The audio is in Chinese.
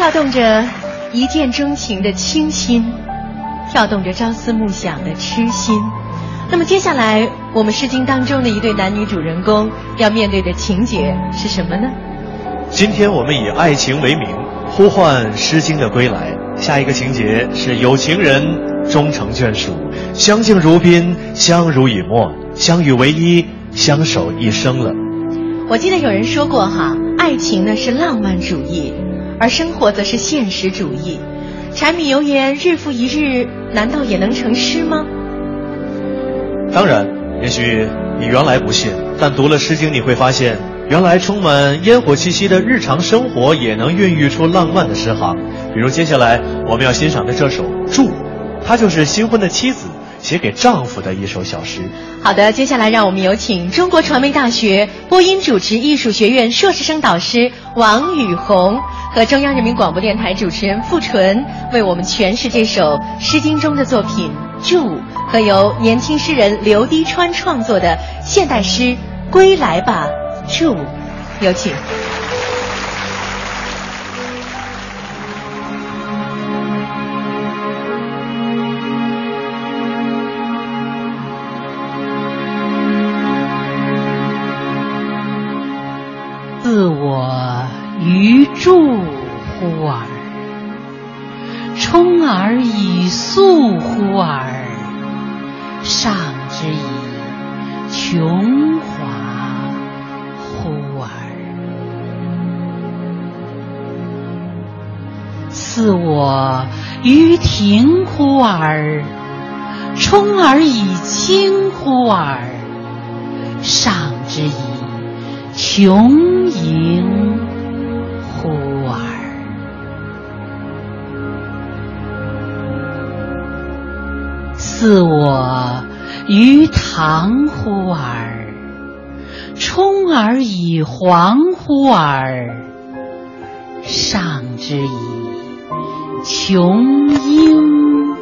跳动着一见钟情的倾心，跳动着朝思暮想的痴心。那么接下来，我们《诗经》当中的一对男女主人公要面对的情节是什么呢？今天我们以爱情为名，呼唤《诗经》的归来。下一个情节是有情人终成眷属，相敬如宾，相濡以沫，相与为一，相守一生了。我记得有人说过哈，爱情呢是浪漫主义，而生活则是现实主义。柴米油盐日复一日，难道也能成诗吗？当然，也许你原来不信，但读了《诗经》，你会发现，原来充满烟火气息的日常生活也能孕育出浪漫的诗行。比如接下来我们要欣赏的这首《祝》，它就是新婚的妻子写给丈夫的一首小诗。好的，接下来让我们有请中国传媒大学播音主持艺术学院硕士生导师王雨红和中央人民广播电台主持人傅纯为我们诠释这首《诗经》中的作品《祝》。和由年轻诗人刘滴川创作的现代诗《归来吧，祝》，有请。自我于祝乎尔，充而以素乎尔。上之以琼华乎尔，赐我于庭乎尔，充而以清乎尔，上之以琼盈自我于堂乎尔，充而以黄乎尔，上之以琼英。